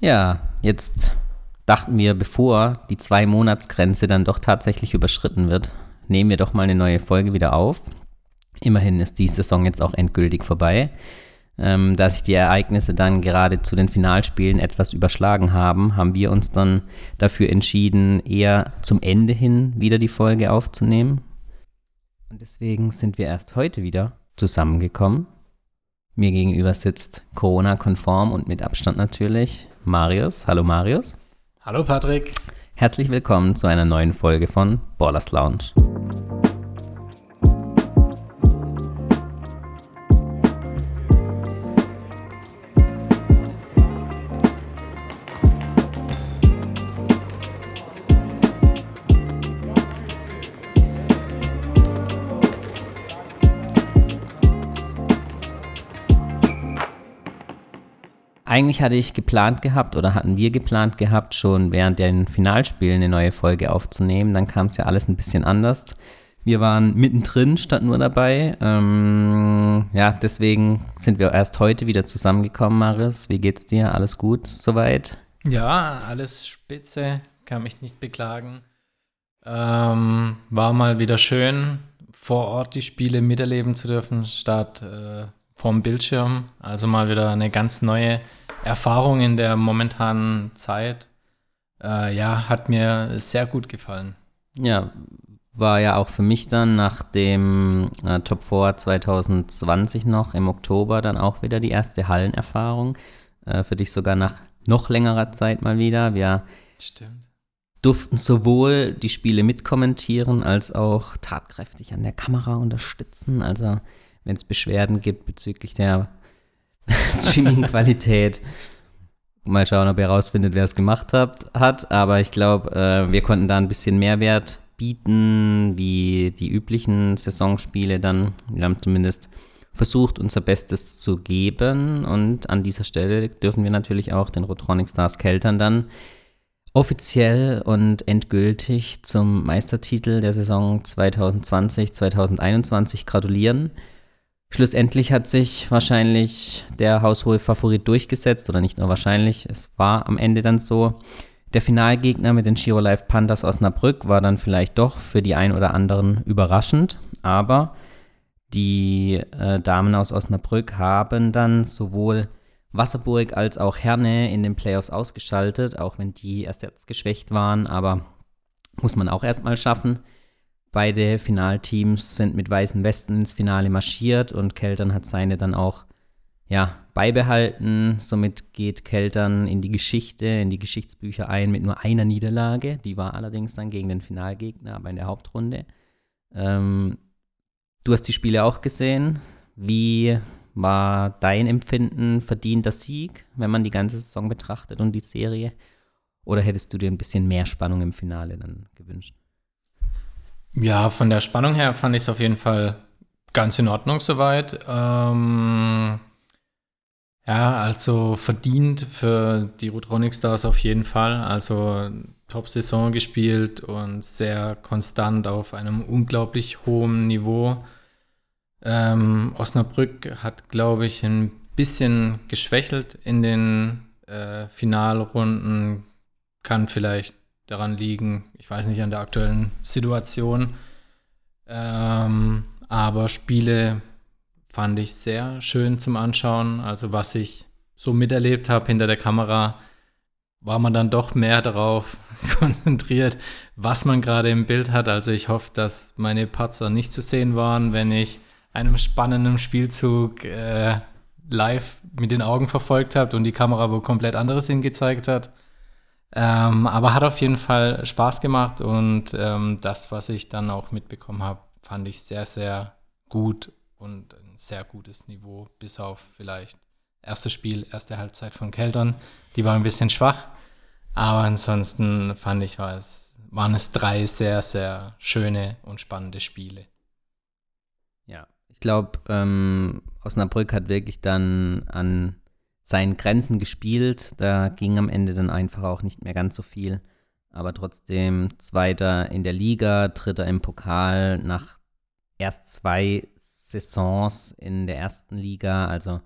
Ja, jetzt dachten wir, bevor die Zwei-Monats-Grenze dann doch tatsächlich überschritten wird, nehmen wir doch mal eine neue Folge wieder auf. Immerhin ist die Saison jetzt auch endgültig vorbei. Ähm, da sich die Ereignisse dann gerade zu den Finalspielen etwas überschlagen haben, haben wir uns dann dafür entschieden, eher zum Ende hin wieder die Folge aufzunehmen. Und deswegen sind wir erst heute wieder zusammengekommen. Mir gegenüber sitzt Corona-konform und mit Abstand natürlich Marius. Hallo Marius. Hallo Patrick. Herzlich willkommen zu einer neuen Folge von Ballers Lounge. Eigentlich hatte ich geplant gehabt oder hatten wir geplant gehabt, schon während den Finalspielen eine neue Folge aufzunehmen. Dann kam es ja alles ein bisschen anders. Wir waren mittendrin, statt nur dabei. Ähm, ja, deswegen sind wir erst heute wieder zusammengekommen, Maris. Wie geht's dir? Alles gut soweit? Ja, alles spitze. Kann mich nicht beklagen. Ähm, war mal wieder schön, vor Ort die Spiele miterleben zu dürfen, statt äh, vom Bildschirm. Also mal wieder eine ganz neue Erfahrung in der momentanen Zeit. Äh, ja, hat mir sehr gut gefallen. Ja, war ja auch für mich dann nach dem äh, Top 4 2020 noch im Oktober dann auch wieder die erste Hallenerfahrung. Äh, für dich sogar nach noch längerer Zeit mal wieder. Wir Stimmt. durften sowohl die Spiele mitkommentieren als auch tatkräftig an der Kamera unterstützen. Also wenn es Beschwerden gibt bezüglich der Streaming-Qualität. Mal schauen, ob ihr herausfindet, wer es gemacht hat, hat. Aber ich glaube, äh, wir konnten da ein bisschen Mehrwert bieten, wie die üblichen Saisonspiele dann. Wir haben zumindest versucht, unser Bestes zu geben. Und an dieser Stelle dürfen wir natürlich auch den Rotronic Stars Keltern dann offiziell und endgültig zum Meistertitel der Saison 2020-2021 gratulieren. Schlussendlich hat sich wahrscheinlich der haushohe Favorit durchgesetzt oder nicht nur wahrscheinlich, es war am Ende dann so. Der Finalgegner mit den Giro Life Panthers Osnabrück war dann vielleicht doch für die ein oder anderen überraschend, aber die äh, Damen aus Osnabrück haben dann sowohl Wasserburg als auch Herne in den Playoffs ausgeschaltet, auch wenn die erst jetzt geschwächt waren, aber muss man auch erstmal schaffen. Beide Finalteams sind mit weißen Westen ins Finale marschiert und Keltern hat seine dann auch ja, beibehalten. Somit geht Keltern in die Geschichte, in die Geschichtsbücher ein mit nur einer Niederlage. Die war allerdings dann gegen den Finalgegner, aber in der Hauptrunde. Ähm, du hast die Spiele auch gesehen. Wie war dein Empfinden verdienter Sieg, wenn man die ganze Saison betrachtet und die Serie? Oder hättest du dir ein bisschen mehr Spannung im Finale dann gewünscht? Ja, von der Spannung her fand ich es auf jeden Fall ganz in Ordnung soweit. Ähm, ja, also verdient für die Rotronic Stars auf jeden Fall. Also Top-Saison gespielt und sehr konstant auf einem unglaublich hohen Niveau. Ähm, Osnabrück hat, glaube ich, ein bisschen geschwächelt in den äh, Finalrunden. Kann vielleicht daran liegen, ich weiß nicht, an der aktuellen Situation. Ähm, aber Spiele fand ich sehr schön zum Anschauen. Also was ich so miterlebt habe hinter der Kamera, war man dann doch mehr darauf konzentriert, was man gerade im Bild hat. Also ich hoffe, dass meine Patzer nicht zu sehen waren, wenn ich einem spannenden Spielzug äh, live mit den Augen verfolgt habe und die Kamera wo komplett anderes hingezeigt hat. Ähm, aber hat auf jeden Fall Spaß gemacht und ähm, das, was ich dann auch mitbekommen habe, fand ich sehr, sehr gut und ein sehr gutes Niveau, bis auf vielleicht erstes Spiel, erste Halbzeit von Keltern. Die war ein bisschen schwach, aber ansonsten fand ich, war es, waren es drei sehr, sehr schöne und spannende Spiele. Ja, ich glaube, ähm, Osnabrück hat wirklich dann an seinen Grenzen gespielt. Da ging am Ende dann einfach auch nicht mehr ganz so viel. Aber trotzdem Zweiter in der Liga, Dritter im Pokal nach erst zwei Saisons in der ersten Liga. Also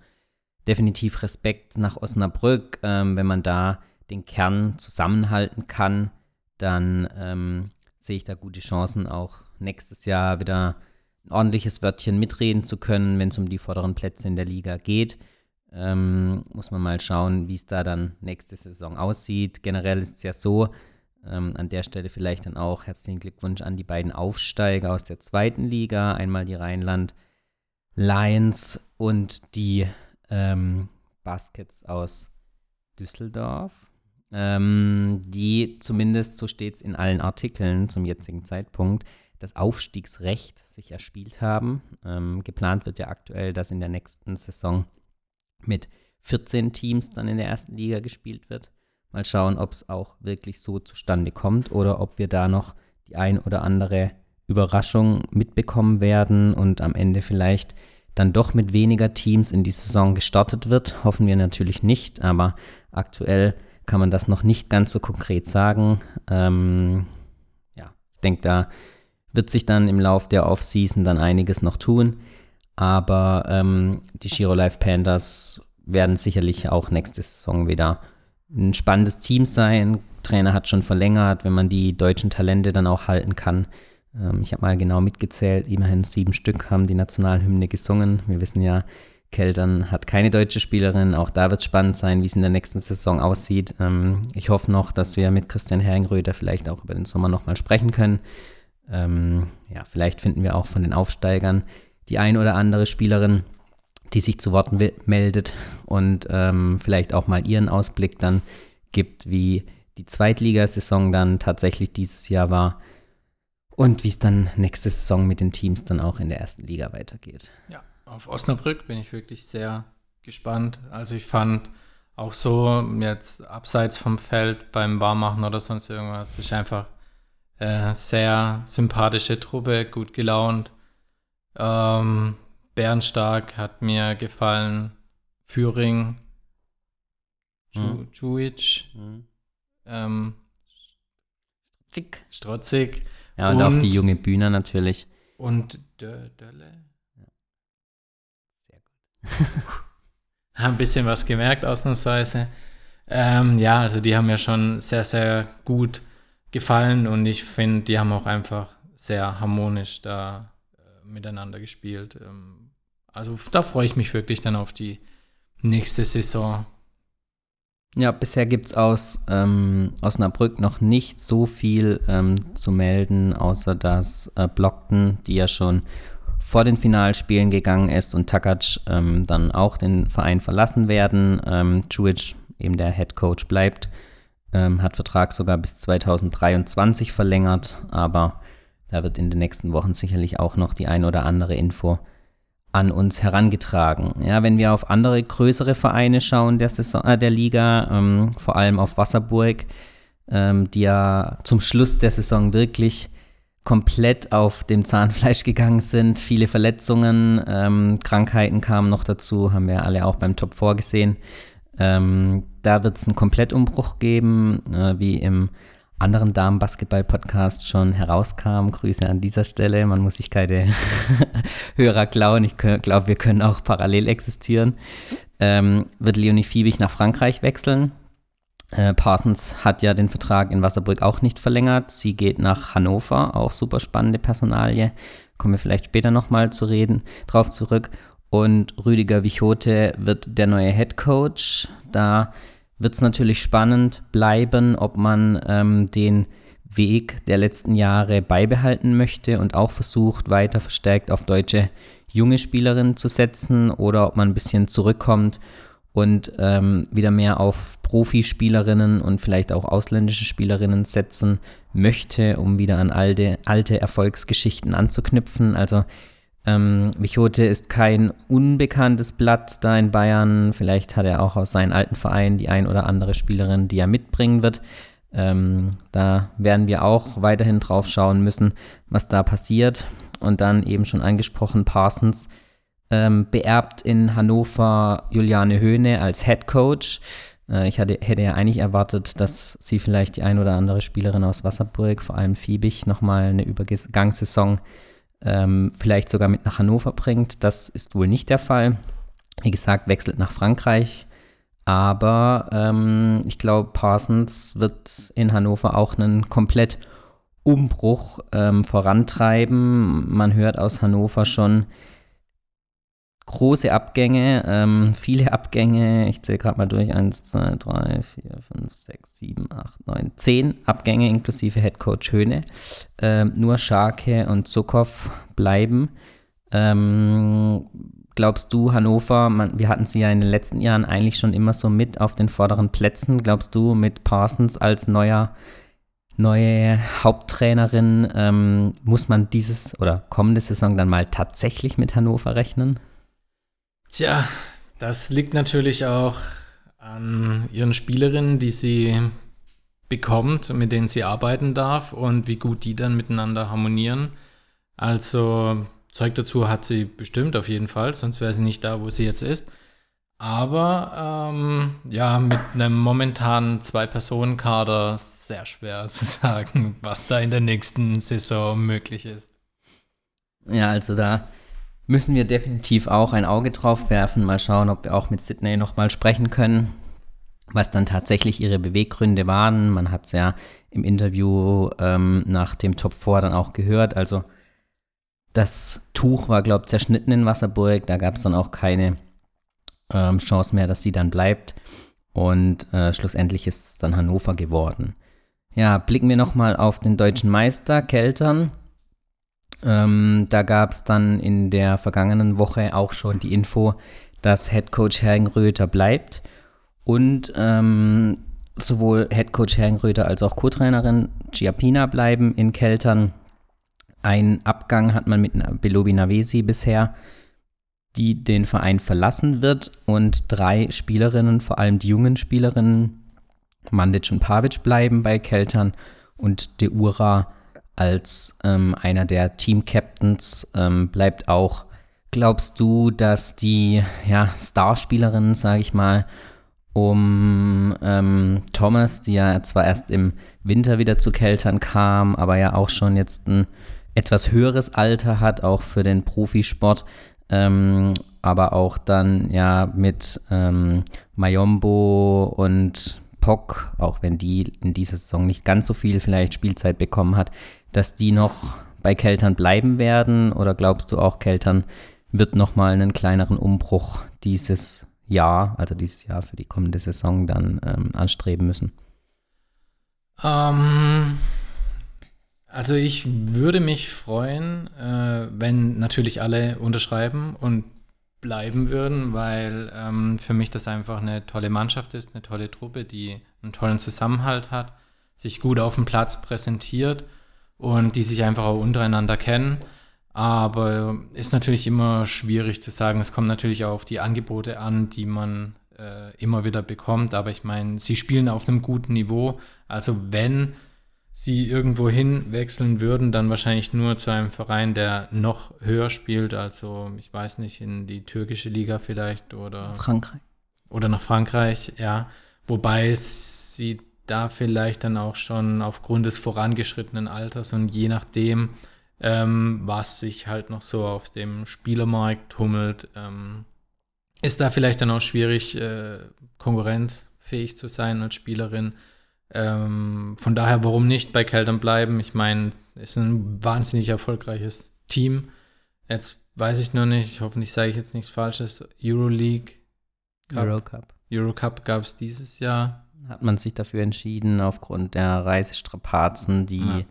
definitiv Respekt nach Osnabrück. Ähm, wenn man da den Kern zusammenhalten kann, dann ähm, sehe ich da gute Chancen, auch nächstes Jahr wieder ein ordentliches Wörtchen mitreden zu können, wenn es um die vorderen Plätze in der Liga geht. Ähm, muss man mal schauen, wie es da dann nächste Saison aussieht. Generell ist es ja so, ähm, an der Stelle vielleicht dann auch herzlichen Glückwunsch an die beiden Aufsteiger aus der zweiten Liga. Einmal die Rheinland Lions und die ähm, Baskets aus Düsseldorf, ähm, die zumindest, so steht es in allen Artikeln zum jetzigen Zeitpunkt, das Aufstiegsrecht sich erspielt haben. Ähm, geplant wird ja aktuell, dass in der nächsten Saison mit 14 Teams dann in der ersten Liga gespielt wird. Mal schauen, ob es auch wirklich so zustande kommt oder ob wir da noch die ein oder andere Überraschung mitbekommen werden und am Ende vielleicht dann doch mit weniger Teams in die Saison gestartet wird. Hoffen wir natürlich nicht, aber aktuell kann man das noch nicht ganz so konkret sagen. Ähm, ja, ich denke, da wird sich dann im Lauf der Offseason dann einiges noch tun. Aber ähm, die Giro Life Panthers werden sicherlich auch nächste Saison wieder ein spannendes Team sein. Trainer hat schon verlängert, wenn man die deutschen Talente dann auch halten kann. Ähm, ich habe mal genau mitgezählt, immerhin sieben Stück haben die Nationalhymne gesungen. Wir wissen ja, Keltern hat keine deutsche Spielerin. Auch da wird es spannend sein, wie es in der nächsten Saison aussieht. Ähm, ich hoffe noch, dass wir mit Christian Herringröder vielleicht auch über den Sommer nochmal sprechen können. Ähm, ja, vielleicht finden wir auch von den Aufsteigern die ein oder andere Spielerin, die sich zu Wort meldet und ähm, vielleicht auch mal ihren Ausblick dann gibt, wie die Zweitligasaison dann tatsächlich dieses Jahr war und wie es dann nächste Saison mit den Teams dann auch in der ersten Liga weitergeht. Ja, auf Osnabrück bin ich wirklich sehr gespannt. Also ich fand auch so jetzt abseits vom Feld beim Warmachen oder sonst irgendwas, ist einfach äh, sehr sympathische Truppe, gut gelaunt. Ähm, Bernstark hat mir gefallen. Führing, hm. Juic, hm. ähm, Strotzig. Strotzig. Ja, und, und, auch die junge Bühne natürlich. Und Dölle. Ja. Sehr gut. haben ein bisschen was gemerkt, ausnahmsweise. Ähm, ja, also die haben mir schon sehr, sehr gut gefallen und ich finde, die haben auch einfach sehr harmonisch da miteinander gespielt. Ähm, also da freue ich mich wirklich dann auf die nächste Saison. Ja, bisher gibt es aus ähm, Osnabrück noch nicht so viel ähm, zu melden, außer dass äh, Blockton, die ja schon vor den Finalspielen gegangen ist, und Takac ähm, dann auch den Verein verlassen werden. Ähm, Čujic, eben der Head Coach, bleibt, ähm, hat Vertrag sogar bis 2023 verlängert, aber da wird in den nächsten Wochen sicherlich auch noch die ein oder andere Info an uns herangetragen. Ja, wenn wir auf andere größere Vereine schauen der, Saison, äh, der Liga, ähm, vor allem auf Wasserburg, ähm, die ja zum Schluss der Saison wirklich komplett auf dem Zahnfleisch gegangen sind. Viele Verletzungen, ähm, Krankheiten kamen noch dazu, haben wir alle auch beim Top 4 gesehen. Ähm, da wird es einen Komplettumbruch geben, äh, wie im anderen Damen-Basketball-Podcast schon herauskam. Grüße an dieser Stelle. Man muss sich keine Hörer klauen. Ich glaube, wir können auch parallel existieren. Ähm, wird Leonie Fiebig nach Frankreich wechseln. Äh, Parsons hat ja den Vertrag in Wasserburg auch nicht verlängert. Sie geht nach Hannover, auch super spannende Personalie. Kommen wir vielleicht später nochmal zu reden, drauf zurück. Und Rüdiger Wichote wird der neue Head Coach. Da wird es natürlich spannend bleiben, ob man ähm, den Weg der letzten Jahre beibehalten möchte und auch versucht, weiter verstärkt auf deutsche junge Spielerinnen zu setzen oder ob man ein bisschen zurückkommt und ähm, wieder mehr auf Profispielerinnen und vielleicht auch ausländische Spielerinnen setzen möchte, um wieder an alte, alte Erfolgsgeschichten anzuknüpfen. Also ähm, Michote ist kein unbekanntes Blatt da in Bayern. Vielleicht hat er auch aus seinem alten Verein die ein oder andere Spielerin, die er mitbringen wird. Ähm, da werden wir auch weiterhin drauf schauen müssen, was da passiert. Und dann eben schon angesprochen, Parsons ähm, beerbt in Hannover Juliane Höhne als Head Coach. Äh, ich hatte, hätte ja eigentlich erwartet, dass sie vielleicht die ein oder andere Spielerin aus Wasserburg, vor allem Fiebig, nochmal eine Übergangssaison ähm, vielleicht sogar mit nach Hannover bringt. Das ist wohl nicht der Fall. Wie gesagt, wechselt nach Frankreich. Aber ähm, ich glaube, Parsons wird in Hannover auch einen komplett Umbruch ähm, vorantreiben. Man hört aus Hannover schon große Abgänge, ähm, viele Abgänge. Ich zähle gerade mal durch. 1, 2, 3, 4, 5, 6, 7, 8, 9, 10 Abgänge inklusive Headcoach Höhne. Ähm, nur Scharke und Zukow bleiben. Ähm, glaubst du, Hannover, man, wir hatten sie ja in den letzten Jahren eigentlich schon immer so mit auf den vorderen Plätzen. Glaubst du, mit Parsons als neuer neue Haupttrainerin, ähm, muss man dieses oder kommende Saison dann mal tatsächlich mit Hannover rechnen? Tja, das liegt natürlich auch an ihren Spielerinnen, die sie bekommt, mit denen sie arbeiten darf und wie gut die dann miteinander harmonieren. Also Zeug dazu hat sie bestimmt auf jeden Fall, sonst wäre sie nicht da, wo sie jetzt ist. Aber ähm, ja, mit einem momentanen Zwei-Personen-Kader sehr schwer zu sagen, was da in der nächsten Saison möglich ist. Ja, also da müssen wir definitiv auch ein Auge drauf werfen. Mal schauen, ob wir auch mit Sydney nochmal sprechen können, was dann tatsächlich ihre Beweggründe waren. Man hat es ja im Interview ähm, nach dem Top 4 dann auch gehört. Also das Tuch war, glaube ich, zerschnitten in Wasserburg. Da gab es dann auch keine ähm, Chance mehr, dass sie dann bleibt. Und äh, schlussendlich ist es dann Hannover geworden. Ja, blicken wir nochmal auf den deutschen Meister Keltern. Ähm, da gab es dann in der vergangenen Woche auch schon die Info, dass Headcoach Hergenröther bleibt. Und ähm, sowohl Headcoach Hergenröther als auch Co-Trainerin Giapina bleiben in Keltern. Ein Abgang hat man mit Belobi Navesi bisher, die den Verein verlassen wird. Und drei Spielerinnen, vor allem die jungen Spielerinnen, Mandic und Pavic bleiben bei Keltern und De Ura als ähm, einer der Team-Captains ähm, bleibt auch. Glaubst du, dass die ja, Starspielerinnen, sage ich mal, um ähm, Thomas, die ja zwar erst im Winter wieder zu Keltern kam, aber ja auch schon jetzt ein etwas höheres Alter hat, auch für den Profisport, ähm, aber auch dann ja mit ähm, Mayombo und Pock, auch wenn die in dieser Saison nicht ganz so viel vielleicht Spielzeit bekommen hat, dass die noch bei Keltern bleiben werden? Oder glaubst du auch, Keltern wird nochmal einen kleineren Umbruch dieses Jahr, also dieses Jahr für die kommende Saison dann ähm, anstreben müssen? Ähm, also ich würde mich freuen, äh, wenn natürlich alle unterschreiben und bleiben würden, weil ähm, für mich das einfach eine tolle Mannschaft ist, eine tolle Truppe, die einen tollen Zusammenhalt hat, sich gut auf dem Platz präsentiert und die sich einfach auch untereinander kennen. Aber ist natürlich immer schwierig zu sagen. Es kommt natürlich auch auf die Angebote an, die man äh, immer wieder bekommt. Aber ich meine, sie spielen auf einem guten Niveau. Also wenn sie irgendwo hinwechseln würden, dann wahrscheinlich nur zu einem Verein, der noch höher spielt. Also ich weiß nicht, in die türkische Liga vielleicht oder Frankreich. Oder nach Frankreich, ja. Wobei sie da vielleicht dann auch schon aufgrund des vorangeschrittenen Alters und je nachdem, ähm, was sich halt noch so auf dem Spielermarkt tummelt, ähm, ist da vielleicht dann auch schwierig, äh, konkurrenzfähig zu sein als Spielerin. Ähm, von daher, warum nicht bei Keltern bleiben? Ich meine, es ist ein wahnsinnig erfolgreiches Team. Jetzt weiß ich noch nicht, hoffentlich sage ich jetzt nichts Falsches. Euroleague. Cup, Eurocup. Eurocup gab es dieses Jahr hat man sich dafür entschieden, aufgrund der Reisestrapazen, die ja.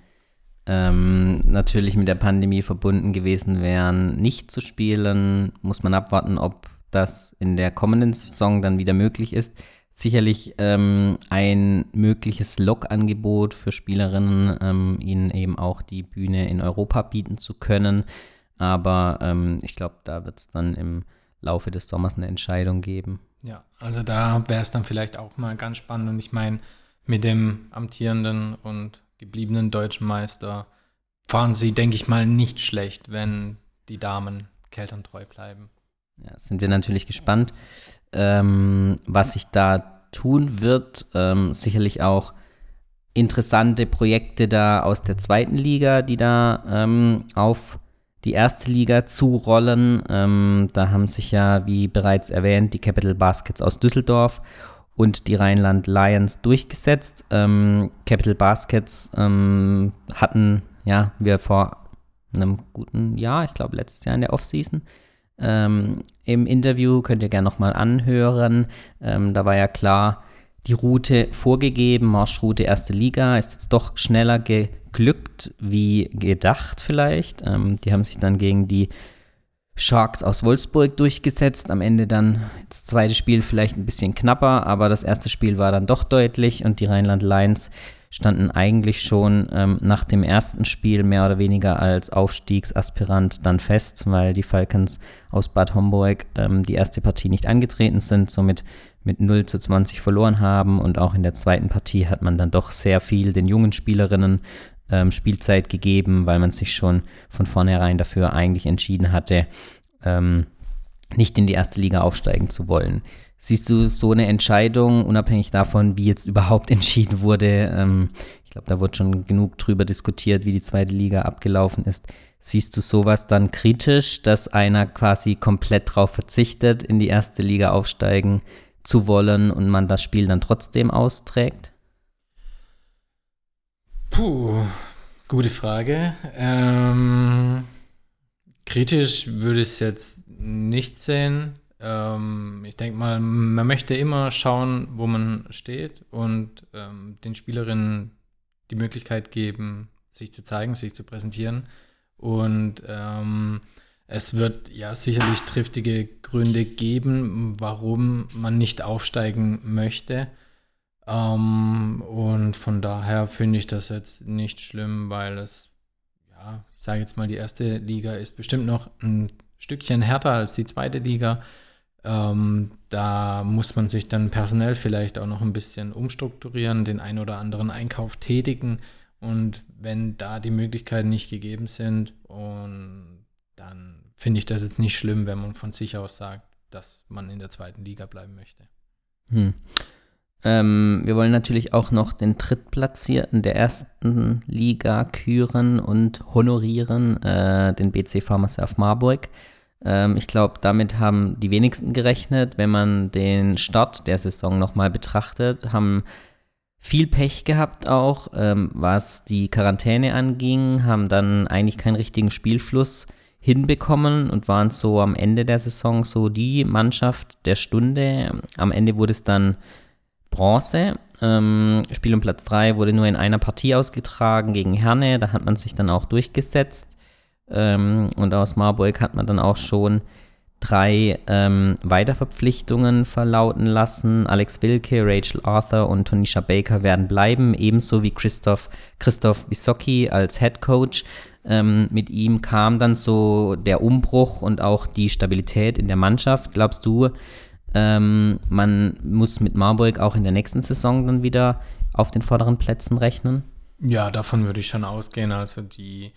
ähm, natürlich mit der Pandemie verbunden gewesen wären, nicht zu spielen. Muss man abwarten, ob das in der kommenden Saison dann wieder möglich ist. Sicherlich ähm, ein mögliches Log-Angebot für Spielerinnen, ähm, ihnen eben auch die Bühne in Europa bieten zu können. Aber ähm, ich glaube, da wird es dann im Laufe des Sommers eine Entscheidung geben. Ja, also da wäre es dann vielleicht auch mal ganz spannend. Und ich meine, mit dem amtierenden und gebliebenen deutschen Meister fahren sie, denke ich mal, nicht schlecht, wenn die Damen Keltern treu bleiben. Ja, sind wir natürlich gespannt, ähm, was sich da tun wird. Ähm, sicherlich auch interessante Projekte da aus der zweiten Liga, die da ähm, auf die erste Liga zurollen. Ähm, da haben sich ja, wie bereits erwähnt, die Capital Baskets aus Düsseldorf und die Rheinland Lions durchgesetzt. Ähm, Capital Baskets ähm, hatten, ja, wir vor einem guten Jahr, ich glaube letztes Jahr in der Offseason, ähm, im Interview, könnt ihr gerne nochmal anhören. Ähm, da war ja klar, die Route vorgegeben, Marschroute erste Liga, ist jetzt doch schneller geglückt wie gedacht vielleicht. Ähm, die haben sich dann gegen die Sharks aus Wolfsburg durchgesetzt. Am Ende dann das zweite Spiel vielleicht ein bisschen knapper, aber das erste Spiel war dann doch deutlich und die Rheinland Lions standen eigentlich schon ähm, nach dem ersten Spiel mehr oder weniger als Aufstiegsaspirant dann fest, weil die Falcons aus Bad Homburg ähm, die erste Partie nicht angetreten sind, somit mit 0 zu 20 verloren haben und auch in der zweiten Partie hat man dann doch sehr viel den jungen Spielerinnen ähm, Spielzeit gegeben, weil man sich schon von vornherein dafür eigentlich entschieden hatte, ähm, nicht in die erste Liga aufsteigen zu wollen. Siehst du so eine Entscheidung, unabhängig davon, wie jetzt überhaupt entschieden wurde? Ähm, ich glaube, da wurde schon genug drüber diskutiert, wie die zweite Liga abgelaufen ist. Siehst du sowas dann kritisch, dass einer quasi komplett darauf verzichtet, in die erste Liga aufsteigen zu wollen und man das Spiel dann trotzdem austrägt? Puh, gute Frage. Ähm, kritisch würde ich es jetzt nicht sehen. Ähm, ich denke mal, man möchte immer schauen, wo man steht und ähm, den Spielerinnen die Möglichkeit geben, sich zu zeigen, sich zu präsentieren. Und ähm, es wird ja sicherlich triftige Gründe geben, warum man nicht aufsteigen möchte. Ähm, und von daher finde ich das jetzt nicht schlimm, weil es, ja, ich sage jetzt mal, die erste Liga ist bestimmt noch ein Stückchen härter als die zweite Liga. Ähm, da muss man sich dann personell vielleicht auch noch ein bisschen umstrukturieren, den ein oder anderen Einkauf tätigen. Und wenn da die Möglichkeiten nicht gegeben sind, und dann finde ich das jetzt nicht schlimm, wenn man von sich aus sagt, dass man in der zweiten Liga bleiben möchte. Hm. Ähm, wir wollen natürlich auch noch den Drittplatzierten der ersten Liga küren und honorieren, äh, den BC Pharmacy Marburg. Ähm, ich glaube, damit haben die wenigsten gerechnet. Wenn man den Start der Saison nochmal betrachtet, haben viel Pech gehabt auch, ähm, was die Quarantäne anging, haben dann eigentlich keinen richtigen Spielfluss hinbekommen und waren so am Ende der Saison so die Mannschaft der Stunde. Am Ende wurde es dann Bronze. Ähm, Spiel um Platz 3 wurde nur in einer Partie ausgetragen gegen Herne. Da hat man sich dann auch durchgesetzt. Ähm, und aus Marburg hat man dann auch schon drei ähm, Weiterverpflichtungen verlauten lassen. Alex Wilke, Rachel Arthur und Tonisha Baker werden bleiben, ebenso wie Christoph, Christoph Wisocki als Head Coach. Ähm, mit ihm kam dann so der Umbruch und auch die Stabilität in der Mannschaft. Glaubst du, ähm, man muss mit Marburg auch in der nächsten Saison dann wieder auf den vorderen Plätzen rechnen? Ja, davon würde ich schon ausgehen. Also die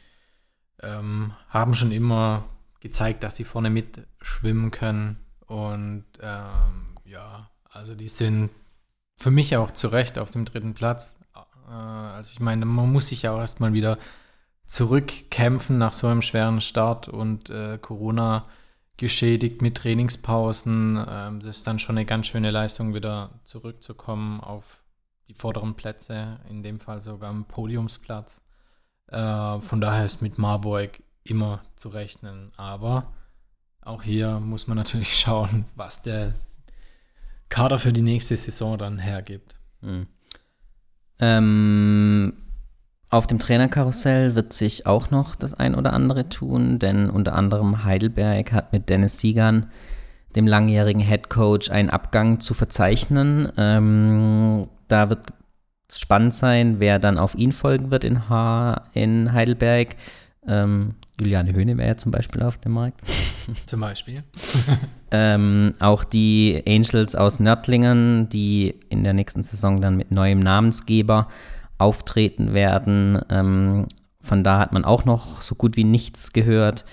ähm, haben schon immer gezeigt, dass sie vorne mitschwimmen können. Und ähm, ja, also die sind für mich auch zu Recht auf dem dritten Platz. Äh, also ich meine, man muss sich ja auch erstmal wieder zurückkämpfen nach so einem schweren Start und äh, Corona geschädigt mit Trainingspausen. Ähm, das ist dann schon eine ganz schöne Leistung, wieder zurückzukommen auf die vorderen Plätze, in dem Fall sogar am Podiumsplatz. Äh, von daher ist mit Marburg immer zu rechnen. Aber auch hier muss man natürlich schauen, was der Kader für die nächste Saison dann hergibt. Mhm. Ähm, auf dem Trainerkarussell wird sich auch noch das ein oder andere tun, denn unter anderem Heidelberg hat mit Dennis Siegern, dem langjährigen Head Coach, einen Abgang zu verzeichnen. Ähm, da wird spannend sein, wer dann auf ihn folgen wird in, ha in Heidelberg. Ähm, Juliane Höhne wäre ja zum Beispiel auf dem Markt. Zum Beispiel. ähm, auch die Angels aus Nördlingen, die in der nächsten Saison dann mit neuem Namensgeber auftreten werden. Ähm, von da hat man auch noch so gut wie nichts gehört.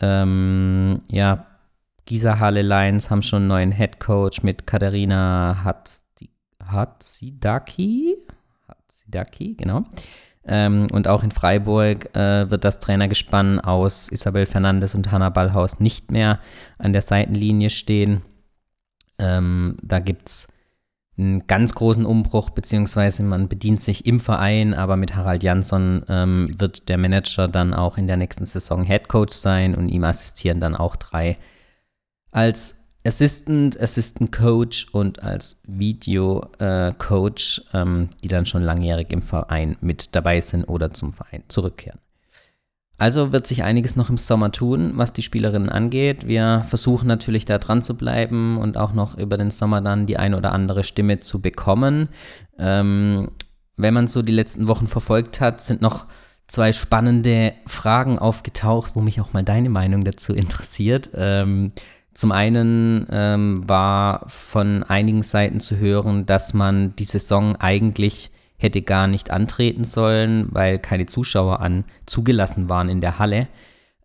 Ähm, ja, Gisa Halle Lions haben schon einen neuen Head Coach mit Katharina Hatzidaki. Hatzidaki, genau. Ähm, und auch in Freiburg äh, wird das Trainergespann aus Isabel Fernandes und Hanna Ballhaus nicht mehr an der Seitenlinie stehen. Ähm, da gibt es einen ganz großen Umbruch, beziehungsweise man bedient sich im Verein, aber mit Harald Jansson ähm, wird der Manager dann auch in der nächsten Saison Head Coach sein und ihm assistieren dann auch drei als Assistant, Assistant Coach und als Video äh, Coach, ähm, die dann schon langjährig im Verein mit dabei sind oder zum Verein zurückkehren. Also wird sich einiges noch im Sommer tun, was die Spielerinnen angeht. Wir versuchen natürlich da dran zu bleiben und auch noch über den Sommer dann die ein oder andere Stimme zu bekommen. Ähm, wenn man so die letzten Wochen verfolgt hat, sind noch zwei spannende Fragen aufgetaucht, wo mich auch mal deine Meinung dazu interessiert. Ähm, zum einen ähm, war von einigen Seiten zu hören, dass man die Saison eigentlich hätte gar nicht antreten sollen, weil keine Zuschauer an zugelassen waren in der Halle.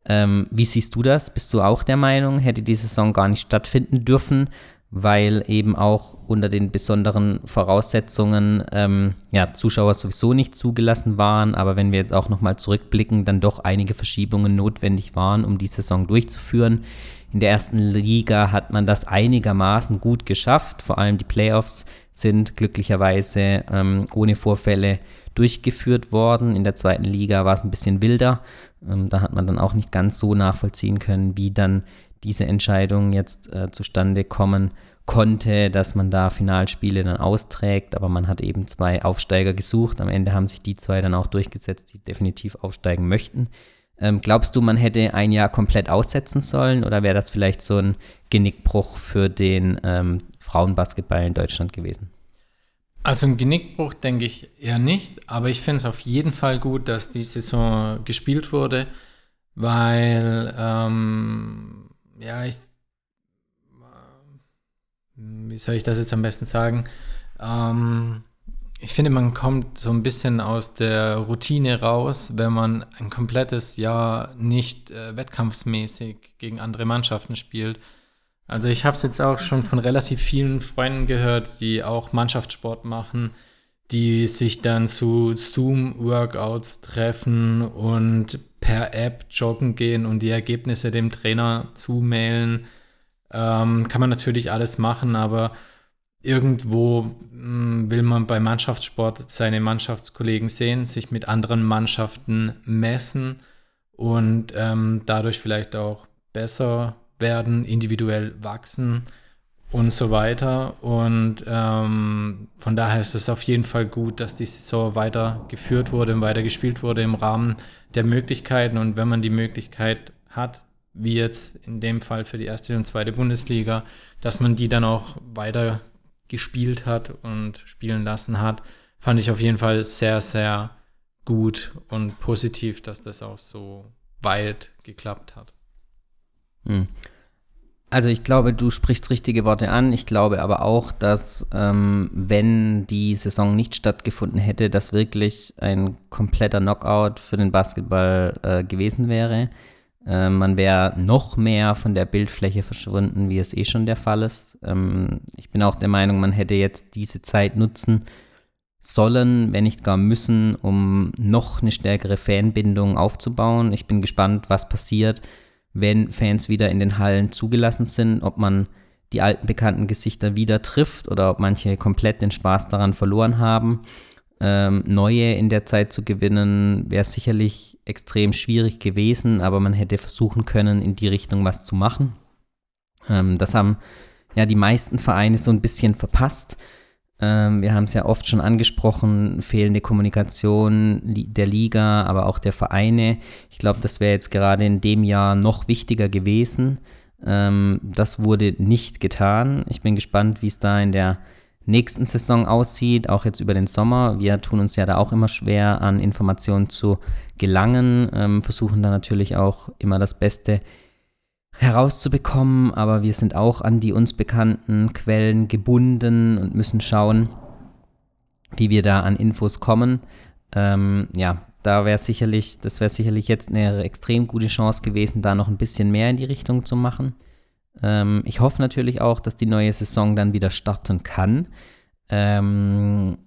Ähm, wie siehst du das? Bist du auch der Meinung, hätte die Saison gar nicht stattfinden dürfen, weil eben auch unter den besonderen Voraussetzungen ähm, ja, Zuschauer sowieso nicht zugelassen waren, aber wenn wir jetzt auch nochmal zurückblicken, dann doch einige Verschiebungen notwendig waren, um die Saison durchzuführen. In der ersten Liga hat man das einigermaßen gut geschafft. Vor allem die Playoffs sind glücklicherweise ähm, ohne Vorfälle durchgeführt worden. In der zweiten Liga war es ein bisschen wilder. Ähm, da hat man dann auch nicht ganz so nachvollziehen können, wie dann diese Entscheidung jetzt äh, zustande kommen konnte, dass man da Finalspiele dann austrägt. Aber man hat eben zwei Aufsteiger gesucht. Am Ende haben sich die zwei dann auch durchgesetzt, die definitiv aufsteigen möchten. Ähm, glaubst du, man hätte ein Jahr komplett aussetzen sollen oder wäre das vielleicht so ein Genickbruch für den ähm, Frauenbasketball in Deutschland gewesen? Also ein Genickbruch denke ich eher nicht, aber ich finde es auf jeden Fall gut, dass die Saison gespielt wurde, weil, ähm, ja, ich, wie soll ich das jetzt am besten sagen? Ähm, ich finde, man kommt so ein bisschen aus der Routine raus, wenn man ein komplettes Jahr nicht äh, wettkampfsmäßig gegen andere Mannschaften spielt. Also ich habe es jetzt auch schon von relativ vielen Freunden gehört, die auch Mannschaftssport machen, die sich dann zu Zoom-Workouts treffen und per App joggen gehen und die Ergebnisse dem Trainer zumailen. Ähm, kann man natürlich alles machen, aber irgendwo hm, will man bei Mannschaftssport seine Mannschaftskollegen sehen, sich mit anderen Mannschaften messen und ähm, dadurch vielleicht auch besser werden, individuell wachsen und so weiter. Und ähm, von daher ist es auf jeden Fall gut, dass die Saison weiter geführt wurde und weiter gespielt wurde im Rahmen der Möglichkeiten. Und wenn man die Möglichkeit hat, wie jetzt in dem Fall für die erste und zweite Bundesliga, dass man die dann auch weiter gespielt hat und spielen lassen hat, fand ich auf jeden Fall sehr, sehr gut und positiv, dass das auch so weit geklappt hat. Hm. Also ich glaube, du sprichst richtige Worte an. Ich glaube aber auch, dass ähm, wenn die Saison nicht stattgefunden hätte, das wirklich ein kompletter Knockout für den Basketball äh, gewesen wäre. Äh, man wäre noch mehr von der Bildfläche verschwunden, wie es eh schon der Fall ist. Ähm, ich bin auch der Meinung, man hätte jetzt diese Zeit nutzen sollen, wenn nicht gar müssen, um noch eine stärkere Fanbindung aufzubauen. Ich bin gespannt, was passiert, wenn Fans wieder in den Hallen zugelassen sind, ob man die alten bekannten Gesichter wieder trifft oder ob manche komplett den Spaß daran verloren haben. Ähm, neue in der Zeit zu gewinnen, wäre sicherlich extrem schwierig gewesen, aber man hätte versuchen können, in die Richtung was zu machen. Ähm, das haben ja die meisten Vereine so ein bisschen verpasst. Ähm, wir haben es ja oft schon angesprochen, fehlende Kommunikation der Liga, aber auch der Vereine. Ich glaube, das wäre jetzt gerade in dem Jahr noch wichtiger gewesen. Ähm, das wurde nicht getan. Ich bin gespannt, wie es da in der nächsten Saison aussieht, auch jetzt über den Sommer. Wir tun uns ja da auch immer schwer, an Informationen zu gelangen, ähm, versuchen da natürlich auch immer das Beste herauszubekommen, aber wir sind auch an die uns bekannten Quellen gebunden und müssen schauen, wie wir da an Infos kommen. Ähm, ja, da wäre sicherlich, das wäre sicherlich jetzt eine extrem gute Chance gewesen, da noch ein bisschen mehr in die Richtung zu machen. Ähm, ich hoffe natürlich auch, dass die neue Saison dann wieder starten kann, ähm,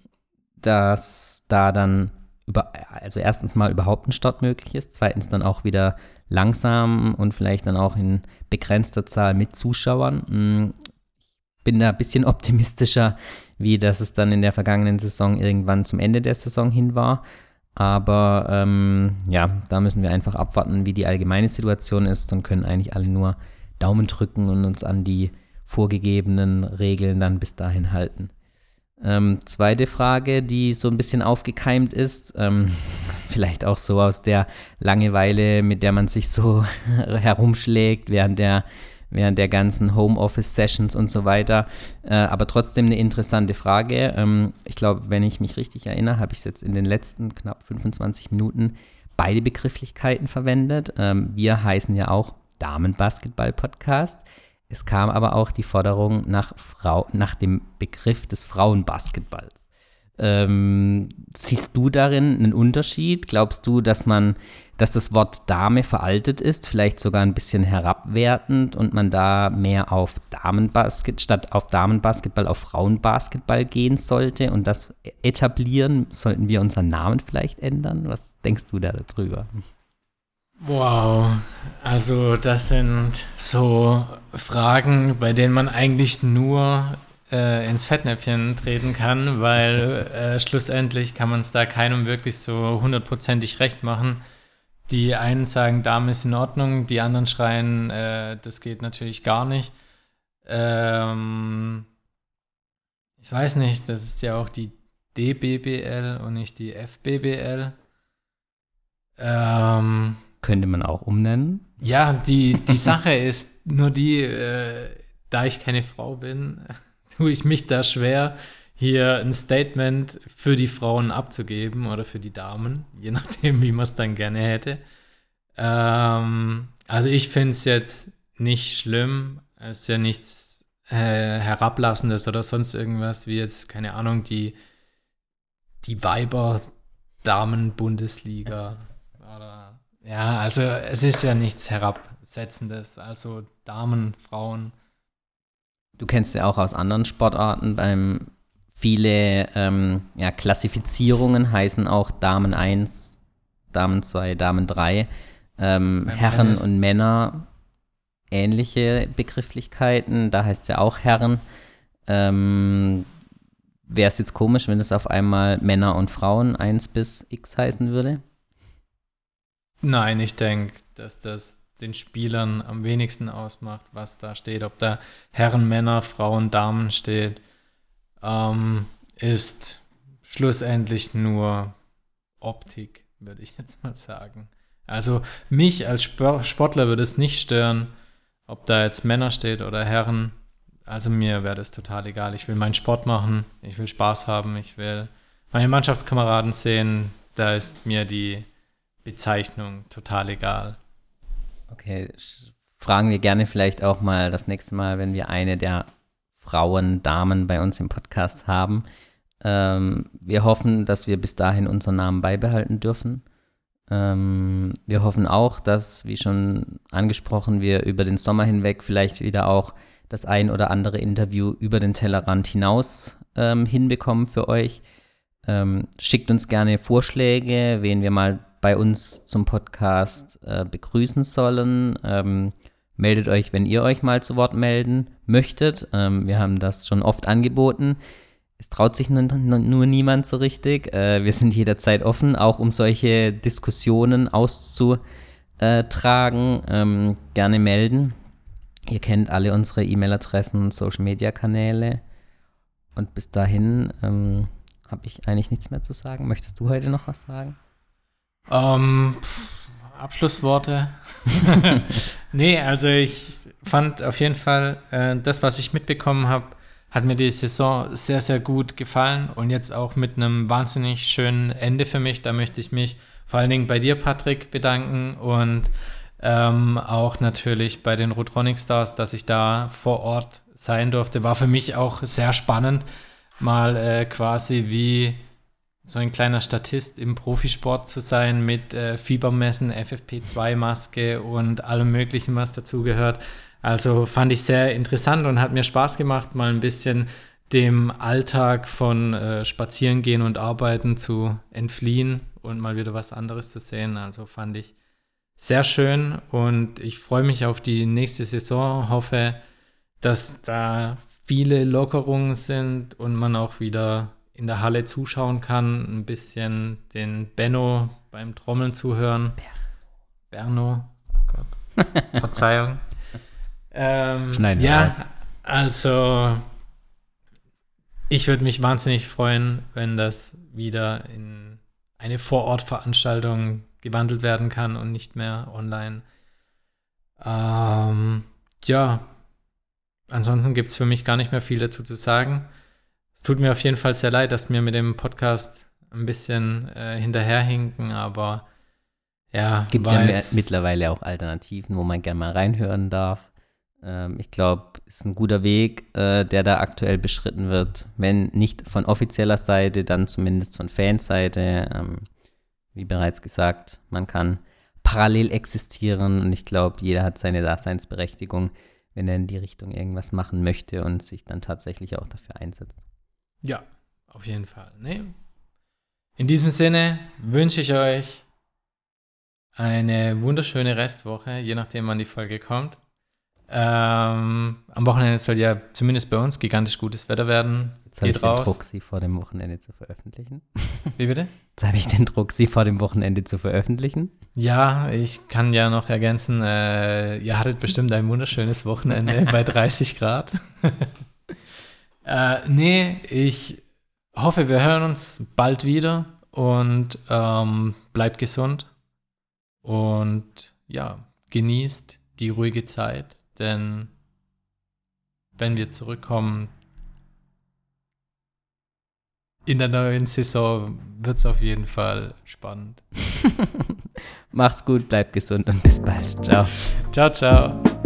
dass da dann über, also erstens mal überhaupt ein Start möglich ist, zweitens dann auch wieder langsam und vielleicht dann auch in begrenzter Zahl mit Zuschauern. Hm, ich bin da ein bisschen optimistischer, wie das es dann in der vergangenen Saison irgendwann zum Ende der Saison hin war. Aber ähm, ja, da müssen wir einfach abwarten, wie die allgemeine Situation ist und können eigentlich alle nur Daumen drücken und uns an die vorgegebenen Regeln dann bis dahin halten. Ähm, zweite Frage, die so ein bisschen aufgekeimt ist, ähm, vielleicht auch so aus der Langeweile, mit der man sich so herumschlägt während der, während der ganzen Homeoffice-Sessions und so weiter. Äh, aber trotzdem eine interessante Frage. Ähm, ich glaube, wenn ich mich richtig erinnere, habe ich jetzt in den letzten knapp 25 Minuten beide Begrifflichkeiten verwendet. Ähm, wir heißen ja auch Damenbasketball-Podcast. Es kam aber auch die Forderung nach, Frau, nach dem Begriff des Frauenbasketballs. Ähm, siehst du darin einen Unterschied? Glaubst du, dass man, dass das Wort Dame veraltet ist, vielleicht sogar ein bisschen herabwertend und man da mehr auf Damenbasket statt auf Damenbasketball auf Frauenbasketball gehen sollte und das etablieren? Sollten wir unseren Namen vielleicht ändern? Was denkst du da darüber? Wow, also das sind so Fragen, bei denen man eigentlich nur äh, ins Fettnäpfchen treten kann, weil äh, schlussendlich kann man es da keinem wirklich so hundertprozentig recht machen. Die einen sagen, Dame ist in Ordnung, die anderen schreien, äh, das geht natürlich gar nicht. Ähm, ich weiß nicht, das ist ja auch die DBBL und nicht die FBBL. Ähm, könnte man auch umnennen. Ja, die, die Sache ist nur die, äh, da ich keine Frau bin, tue ich mich da schwer, hier ein Statement für die Frauen abzugeben oder für die Damen, je nachdem, wie man es dann gerne hätte. Ähm, also ich finde es jetzt nicht schlimm. Es ist ja nichts äh, Herablassendes oder sonst irgendwas, wie jetzt, keine Ahnung, die, die Weiber-Damen-Bundesliga ja, also es ist ja nichts Herabsetzendes. Also Damen, Frauen. Du kennst ja auch aus anderen Sportarten beim viele ähm, ja, Klassifizierungen heißen auch Damen 1, Damen 2, Damen 3. Ähm, Herren Tennis. und Männer ähnliche Begrifflichkeiten. Da heißt es ja auch Herren. Ähm, Wäre es jetzt komisch, wenn es auf einmal Männer und Frauen 1 bis X heißen würde? Nein, ich denke, dass das den Spielern am wenigsten ausmacht, was da steht. Ob da Herren, Männer, Frauen, Damen steht, ähm, ist schlussendlich nur Optik, würde ich jetzt mal sagen. Also mich als Sportler würde es nicht stören, ob da jetzt Männer steht oder Herren. Also mir wäre das total egal. Ich will meinen Sport machen, ich will Spaß haben, ich will meine Mannschaftskameraden sehen. Da ist mir die Bezeichnung total egal. Okay, fragen wir gerne vielleicht auch mal das nächste Mal, wenn wir eine der Frauen, Damen bei uns im Podcast haben. Ähm, wir hoffen, dass wir bis dahin unseren Namen beibehalten dürfen. Ähm, wir hoffen auch, dass, wie schon angesprochen, wir über den Sommer hinweg vielleicht wieder auch das ein oder andere Interview über den Tellerrand hinaus ähm, hinbekommen für euch. Ähm, schickt uns gerne Vorschläge, wen wir mal bei uns zum Podcast äh, begrüßen sollen. Ähm, meldet euch, wenn ihr euch mal zu Wort melden möchtet. Ähm, wir haben das schon oft angeboten. Es traut sich nur, nur niemand so richtig. Äh, wir sind jederzeit offen, auch um solche Diskussionen auszutragen. Ähm, gerne melden. Ihr kennt alle unsere E-Mail-Adressen und Social-Media-Kanäle. Und bis dahin ähm, habe ich eigentlich nichts mehr zu sagen. Möchtest du heute noch was sagen? Ähm, Abschlussworte. nee, also ich fand auf jeden Fall, äh, das, was ich mitbekommen habe, hat mir die Saison sehr, sehr gut gefallen und jetzt auch mit einem wahnsinnig schönen Ende für mich. Da möchte ich mich vor allen Dingen bei dir, Patrick, bedanken und ähm, auch natürlich bei den Rotronic Stars, dass ich da vor Ort sein durfte. War für mich auch sehr spannend, mal äh, quasi wie so ein kleiner Statist im Profisport zu sein mit äh, Fiebermessen, FFP2-Maske und allem Möglichen, was dazugehört. Also fand ich sehr interessant und hat mir Spaß gemacht, mal ein bisschen dem Alltag von äh, Spazierengehen und Arbeiten zu entfliehen und mal wieder was anderes zu sehen. Also fand ich sehr schön und ich freue mich auf die nächste Saison. Hoffe, dass da viele Lockerungen sind und man auch wieder in der Halle zuschauen kann, ein bisschen den Benno beim Trommeln zuhören. Berno, oh Gott, Verzeihung. ähm, Schneiden wir ja, raus. also ich würde mich wahnsinnig freuen, wenn das wieder in eine Vorortveranstaltung gewandelt werden kann und nicht mehr online. Ähm, ja, ansonsten gibt es für mich gar nicht mehr viel dazu zu sagen. Es tut mir auf jeden Fall sehr leid, dass wir mit dem Podcast ein bisschen äh, hinterherhinken, aber ja, Gibt war ja jetzt- mittlerweile auch Alternativen, wo man gerne mal reinhören darf. Ähm, ich glaube, ist ein guter Weg, äh, der da aktuell beschritten wird. Wenn nicht von offizieller Seite, dann zumindest von Fanseite. Ähm, wie bereits gesagt, man kann parallel existieren und ich glaube, jeder hat seine Daseinsberechtigung, wenn er in die Richtung irgendwas machen möchte und sich dann tatsächlich auch dafür einsetzt. Ja, auf jeden Fall. Nee. In diesem Sinne wünsche ich euch eine wunderschöne Restwoche, je nachdem, wann die Folge kommt. Ähm, am Wochenende soll ja zumindest bei uns gigantisch gutes Wetter werden. Jetzt habe ich Geht den raus. Druck, sie vor dem Wochenende zu veröffentlichen. Wie bitte? Jetzt habe ich den Druck, sie vor dem Wochenende zu veröffentlichen. Ja, ich kann ja noch ergänzen, äh, ihr hattet bestimmt ein wunderschönes Wochenende bei 30 Grad. äh, nee, ich hoffe, wir hören uns bald wieder und ähm, bleibt gesund und ja, genießt die ruhige Zeit, denn wenn wir zurückkommen in der neuen Saison, wird es auf jeden Fall spannend. Mach's gut, bleibt gesund und bis bald. Ciao. Ciao, ciao.